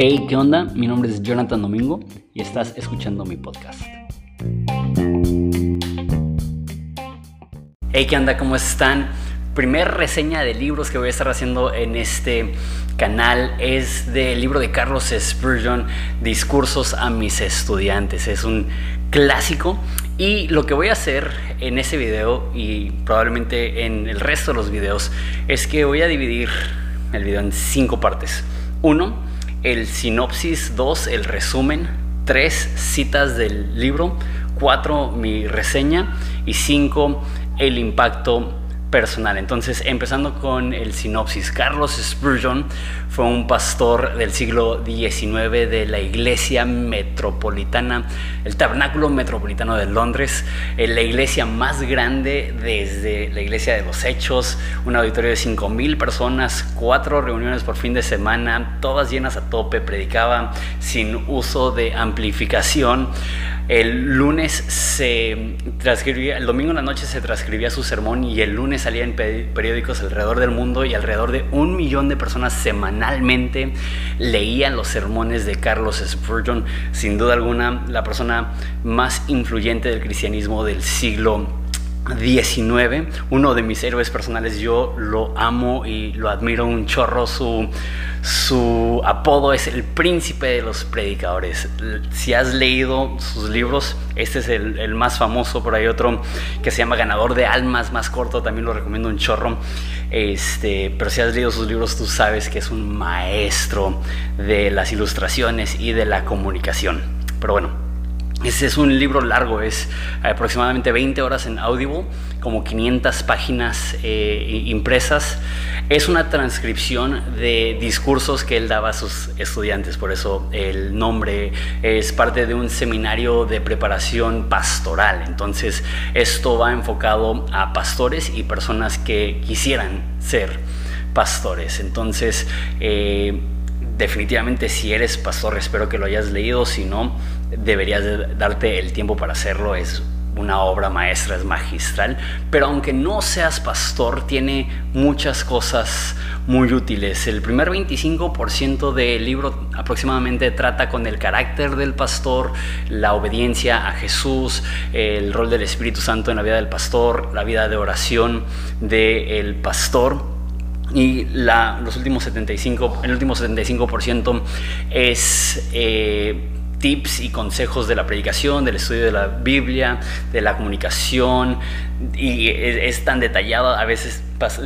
Hey, ¿qué onda? Mi nombre es Jonathan Domingo y estás escuchando mi podcast. Hey, ¿qué onda? ¿Cómo están? Primer reseña de libros que voy a estar haciendo en este canal es del libro de Carlos Spurgeon, Discursos a mis estudiantes. Es un clásico. Y lo que voy a hacer en ese video y probablemente en el resto de los videos es que voy a dividir el video en cinco partes. Uno, el sinopsis, 2 el resumen, 3 citas del libro, 4 mi reseña. Y 5 el impacto personal. Entonces, empezando con el sinopsis, Carlos Spurgeon fue un pastor del siglo XIX de la Iglesia Metropolitana, el Tabernáculo Metropolitano de Londres, eh, la iglesia más grande desde la Iglesia de los Hechos, un auditorio de 5.000 personas, cuatro reuniones por fin de semana, todas llenas a tope, predicaba sin uso de amplificación. El lunes se transcribía, el domingo en la noche se transcribía su sermón y el lunes salía en periódicos alrededor del mundo y alrededor de un millón de personas semanalmente leían los sermones de Carlos Spurgeon, sin duda alguna la persona más influyente del cristianismo del siglo 19, uno de mis héroes personales, yo lo amo y lo admiro un chorro, su, su apodo es el príncipe de los predicadores. Si has leído sus libros, este es el, más famoso, por ahí otro que se llama Ganador de Almas, más corto, también lo recomiendo un chorro. Este, pero si has leído sus libros, tú sabes que es un maestro de las ilustraciones y de la comunicación. Pero bueno, este es un libro largo, es aproximadamente 20 horas en Audible, como 500 páginas eh, impresas. Es una transcripción de discursos que él daba a sus estudiantes, por eso el nombre es parte de un seminario de preparación pastoral. Entonces, esto va enfocado a pastores y personas que quisieran ser pastores. Entonces, eh, definitivamente si eres pastor, espero que lo hayas leído, si no, deberías darte el tiempo para hacerlo, es una obra maestra, es magistral, pero aunque no seas pastor, tiene muchas cosas muy útiles. El primer 25% del libro aproximadamente trata con el carácter del pastor, la obediencia a Jesús, el rol del Espíritu Santo en la vida del pastor, la vida de oración del pastor y la, los últimos 75, el último 75% es eh, tips y consejos de la predicación, del estudio de la Biblia, de la comunicación, y es, tan detallado, a veces,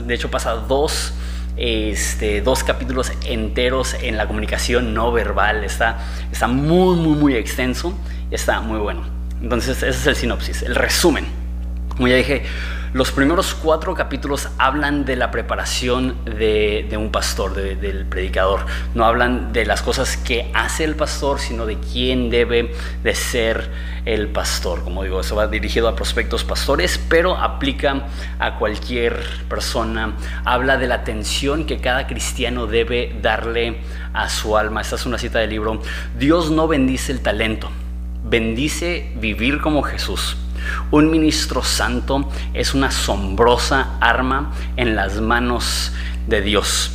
de hecho pasa dos, este, dos capítulos enteros en la comunicación no verbal, está, está muy, muy, muy extenso, y está muy bueno. Entonces, ese es el sinopsis, el resumen. Como ya dije, los primeros cuatro capítulos hablan de la preparación de, un pastor, del predicador. No hablan de las cosas que hace el pastor, sino de quién debe de ser el pastor. Como digo, eso va dirigido a prospectos pastores, pero aplica a cualquier persona. Habla de la atención que cada cristiano debe darle a su alma. Esta es una cita del libro. Dios no bendice el talento, bendice vivir como Jesús. Un ministro santo es una asombrosa arma en las manos de Dios.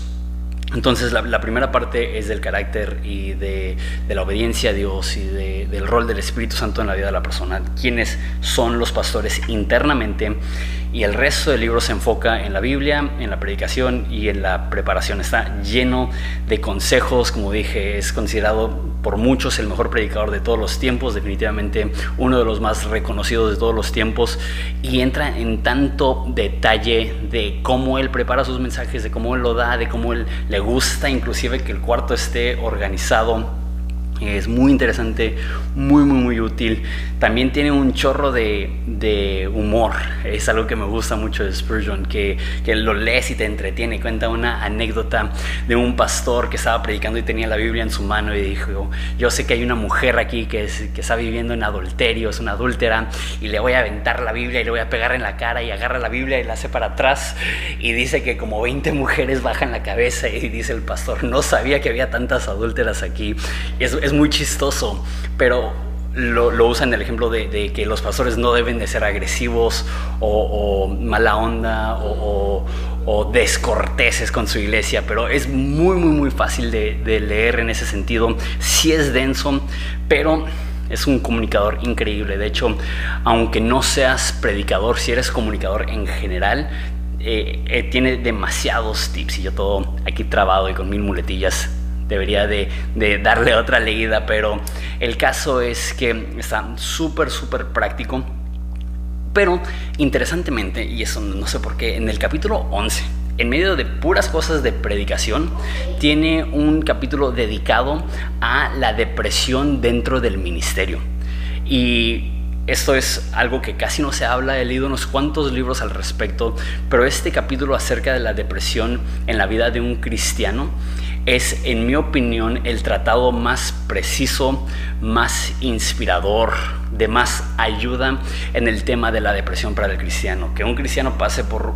Entonces la, primera parte es del carácter y de, la obediencia a Dios y del rol del Espíritu Santo en la vida de la persona, quiénes son los pastores internamente y el resto del libro se enfoca en la Biblia, en la predicación y en la preparación. Está lleno de consejos, como dije, es considerado por muchos el mejor predicador de todos los tiempos, definitivamente uno de los más reconocidos de todos los tiempos y entra en tanto detalle de cómo él prepara sus mensajes, de cómo él lo da, de cómo él le gusta inclusive que el cuarto esté organizado es muy interesante, muy, muy, muy útil. También tiene un chorro de, de humor. Es algo que me gusta mucho de Spurgeon, que, que, lo lees y te entretiene. Cuenta una anécdota de un pastor que estaba predicando y tenía la Biblia en su mano y dijo, yo sé que hay una mujer aquí que, es, que está viviendo en adulterio, es una adúltera, y le voy a aventar la Biblia y le voy a pegar en la cara y agarra la Biblia y la hace para atrás. Y dice que como 20 mujeres bajan la cabeza y dice el pastor, no sabía que había tantas adúlteras aquí. es, es muy chistoso, pero lo, lo usan el ejemplo de, que los pastores no deben de ser agresivos o, mala onda o, descorteses con su iglesia, pero es muy, muy, muy fácil de, de leer en ese sentido. Sí es denso, pero es un comunicador increíble. De hecho, aunque no seas predicador, si eres comunicador en general, eh, eh, tiene demasiados tips y yo todo aquí trabado y con mil muletillas debería de, darle otra leída, pero el caso es que está súper, súper práctico. Pero interesantemente, y eso no sé por qué, en el capítulo 11, en medio de puras cosas de predicación, tiene un capítulo dedicado a la depresión dentro del ministerio. Y esto es algo que casi no se habla, he leído unos cuantos libros al respecto, pero este capítulo acerca de la depresión en la vida de un cristiano es, en mi opinión, el tratado más preciso, más inspirador, de más ayuda en el tema de la depresión para el cristiano. Que un cristiano pase por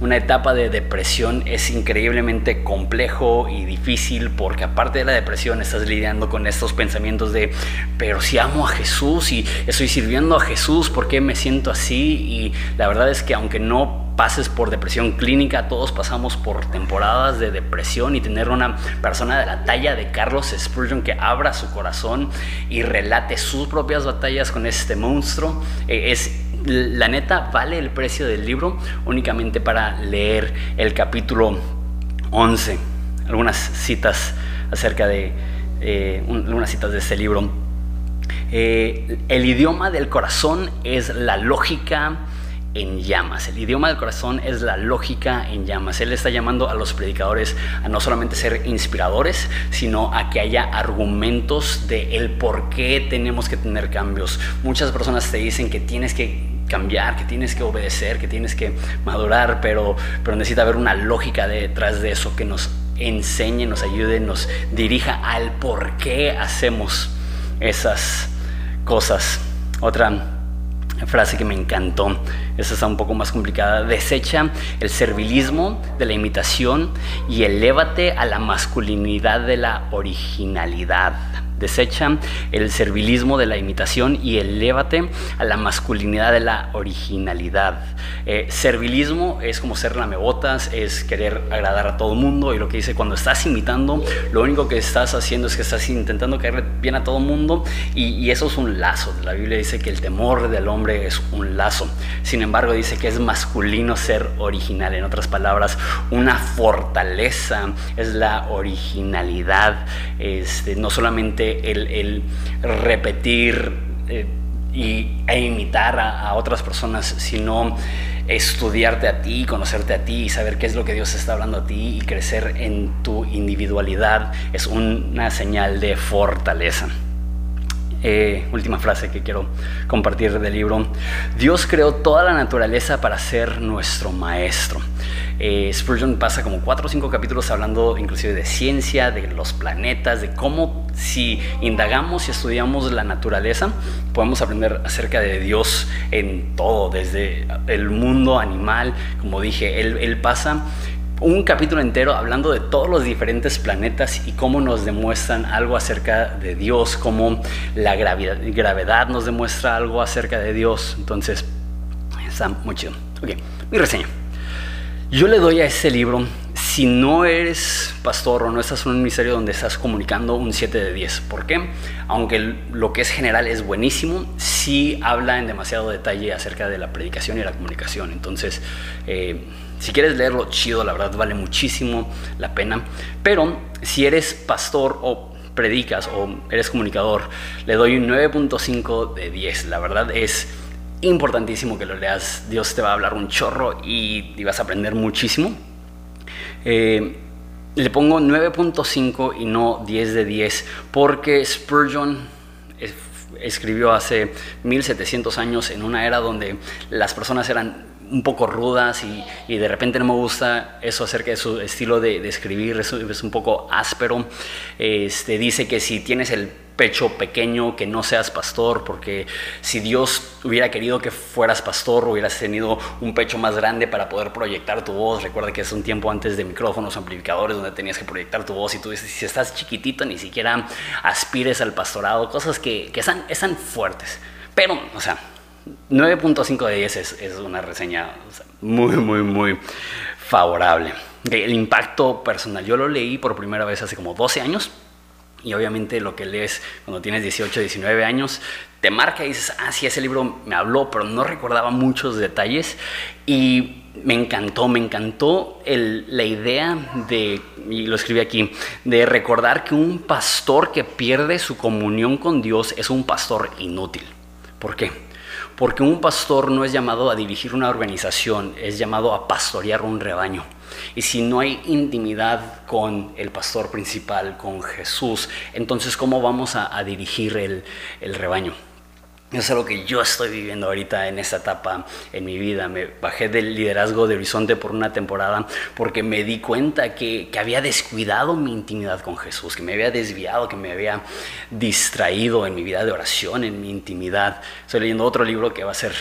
una etapa de depresión es increíblemente complejo y difícil porque aparte de la depresión estás lidiando con estos pensamientos de, pero si amo a Jesús y estoy sirviendo a Jesús, ¿por qué me siento así? Y la verdad es que aunque no pases por depresión clínica, todos pasamos por temporadas de depresión y tener una persona de la talla de Carlos Spurgeon que abra su corazón y relate sus propias batallas con este monstruo, eh, es la neta vale el precio del libro únicamente para leer el capítulo 11, algunas citas acerca de eh, algunas citas de este libro. Eh, el idioma del corazón es la lógica en llamas. El idioma del corazón es la lógica en llamas. Él está llamando a los predicadores a no solamente ser inspiradores, sino a que haya argumentos de el por qué tenemos que tener cambios. Muchas personas te dicen que tienes que cambiar, que tienes que obedecer, que tienes que madurar, pero, pero necesita haber una lógica detrás de eso que nos enseñe, nos ayude, nos dirija al por qué hacemos esas cosas. Otra frase que me encantó. Esa está un poco más complicada. Desecha el servilismo de la imitación y elévate a la masculinidad de la originalidad. Desecha el servilismo de la imitación y elévate a la masculinidad de la originalidad. Eh, servilismo es como ser lamebotas, es querer agradar a todo el mundo y lo que dice cuando estás imitando, lo único que estás haciendo es que estás intentando caerle bien a todo el mundo y, eso es un lazo. La Biblia dice que el temor del hombre es un lazo. Sin embargo, dice que es masculino ser original. En otras palabras, una fortaleza es la originalidad. Este, no solamente el, repetir eh, y, e imitar a, otras personas, sino estudiarte a ti, conocerte a ti y saber qué es lo que Dios está hablando a ti y crecer en tu individualidad es una señal de fortaleza. Eh, última frase que quiero compartir del libro. Dios creó toda la naturaleza para ser nuestro maestro. Eh, Spurgeon pasa como cuatro o cinco capítulos hablando inclusive de ciencia, de los planetas, de cómo si indagamos y estudiamos la naturaleza, podemos aprender acerca de Dios en todo, desde el mundo animal, como dije, él, pasa un capítulo entero hablando de todos los diferentes planetas y cómo nos demuestran algo acerca de Dios, cómo la gravedad, gravedad nos demuestra algo acerca de Dios. Entonces, está muy chido. Ok, mi reseña. Yo le doy a ese libro, si no eres pastor o no estás en un ministerio donde estás comunicando, un 7 de 10. ¿Por qué? Aunque lo que es general es buenísimo, sí habla en demasiado detalle acerca de la predicación y la comunicación. Entonces, eh, si quieres leerlo, chido, la verdad vale muchísimo la pena. Pero si eres pastor o predicas o eres comunicador, le doy un 9.5 de 10. La verdad es importantísimo que lo leas. Dios te va a hablar un chorro y, vas a aprender muchísimo. Eh, le pongo 9.5 y no 10 de 10 porque Spurgeon escribió hace 1700 años en una era donde las personas eran un poco rudas y, de repente no me gusta eso acerca de su estilo de, escribir, es, es, un poco áspero. Este, dice que si tienes el pecho pequeño, que no seas pastor, porque si Dios hubiera querido que fueras pastor, hubieras tenido un pecho más grande para poder proyectar tu voz. Recuerda que es un tiempo antes de micrófonos, amplificadores, donde tenías que proyectar tu voz y tú dices, si estás chiquitito, ni siquiera aspires al pastorado, cosas que, que están, están fuertes. Pero, o sea, 9.5 de 10 es, una reseña muy, muy, muy favorable. El impacto personal, yo lo leí por primera vez hace como 12 años y obviamente lo que lees cuando tienes 18, 19 años te marca y dices, ah, sí, ese libro me habló, pero no recordaba muchos detalles y me encantó, me encantó la idea de, y lo escribí aquí, de recordar que un pastor que pierde su comunión con Dios es un pastor inútil. ¿Por qué? Porque un pastor no es llamado a dirigir una organización, es llamado a pastorear un rebaño. Y si no hay intimidad con el pastor principal, con Jesús, entonces ¿cómo vamos a, dirigir el, el rebaño? Es algo que yo estoy viviendo ahorita en esta etapa en mi vida. Me bajé del liderazgo de Horizonte por una temporada porque me di cuenta que, que, había descuidado mi intimidad con Jesús, que me había desviado, que me había distraído en mi vida de oración, en mi intimidad. Estoy leyendo otro libro que va a ser,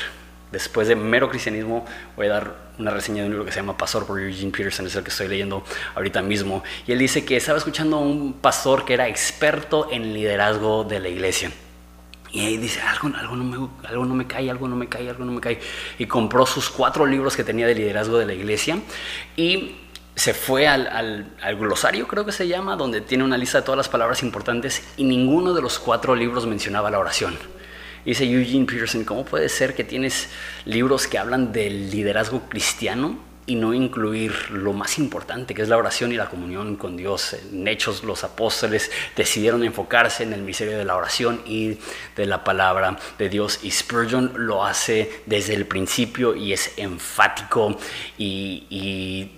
después de mero cristianismo, voy a dar una reseña de un libro que se llama Pastor por Eugene Peterson, es el que estoy leyendo ahorita mismo. Y él dice que estaba escuchando a un pastor que era experto en liderazgo de la iglesia. Y ahí dice, algo, algo, no me, algo no me cae, algo no me cae, algo no me cae. Y compró sus cuatro libros que tenía de liderazgo de la iglesia y se fue al, al, al, glosario, creo que se llama, donde tiene una lista de todas las palabras importantes y ninguno de los cuatro libros mencionaba la oración. Dice Eugene Peterson, ¿cómo puede ser que tienes libros que hablan del liderazgo cristiano y no incluir lo más importante, que es la oración y la comunión con Dios. En Hechos los apóstoles decidieron enfocarse en el misterio de la oración y de la palabra de Dios. Y Spurgeon lo hace desde el principio y es enfático y, y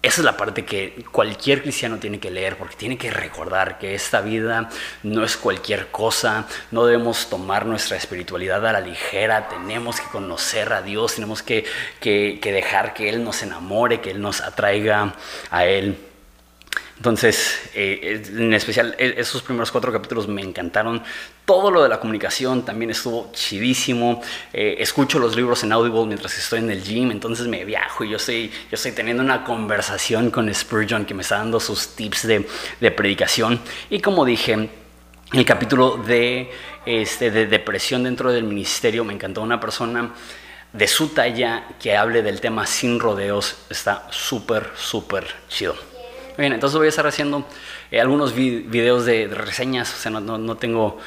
esa es la parte que cualquier cristiano tiene que leer, porque tiene que recordar que esta vida no es cualquier cosa, no debemos tomar nuestra espiritualidad a la ligera, tenemos que conocer a Dios, tenemos que, que, que dejar que Él nos enamore, que Él nos atraiga a Él. Entonces, eh, en especial, e, esos primeros cuatro capítulos me encantaron. Todo lo de la comunicación también estuvo chidísimo. Eh, escucho los libros en Audible mientras estoy en el gym, entonces me viajo y yo estoy, yo estoy teniendo una conversación con Spurgeon que me está dando sus tips de, de predicación. Y como dije, el capítulo de, este, de depresión dentro del ministerio me encantó. Una persona de su talla que hable del tema sin rodeos está súper, súper chido. Bien, entonces voy a estar haciendo eh, algunos videos de, reseñas, o sea, no, no tengo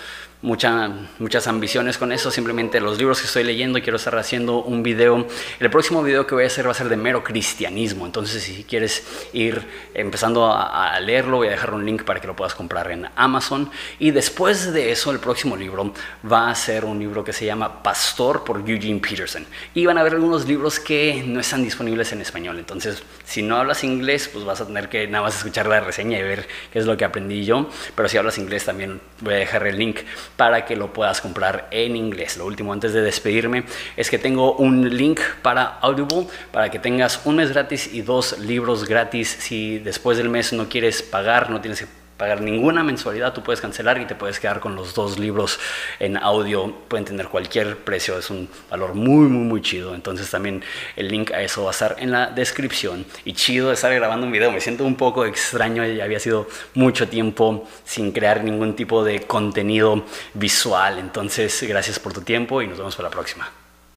muchas ambiciones con eso, simplemente los libros que estoy leyendo y quiero estar haciendo un video. El próximo video que voy a hacer va a ser de mero cristianismo, entonces si quieres ir empezando a, leerlo, voy a dejar un link para que lo puedas comprar en Amazon. Y después de eso, el próximo libro va a ser un libro que se llama Pastor por Eugene Peterson. Y van a haber algunos libros que no están disponibles en español, entonces si no hablas inglés, pues vas a tener que nada más escuchar la reseña y ver qué es lo que aprendí yo, pero si hablas inglés también voy a dejar el link para que lo puedas comprar en inglés. Lo último antes de despedirme es que tengo un link para Audible para que tengas un mes gratis y dos libros gratis. Si después del mes no quieres pagar, no tienes que pagar ninguna mensualidad, tú puedes cancelar y te puedes quedar con los dos libros en audio. Pueden tener cualquier precio, es un valor muy, muy, muy chido. Entonces también el link a eso va a estar en la descripción. Y chido estar grabando un video, me siento un poco extraño, ya había sido mucho tiempo sin crear ningún tipo de contenido visual. Entonces, gracias por tu tiempo y nos vemos para la próxima.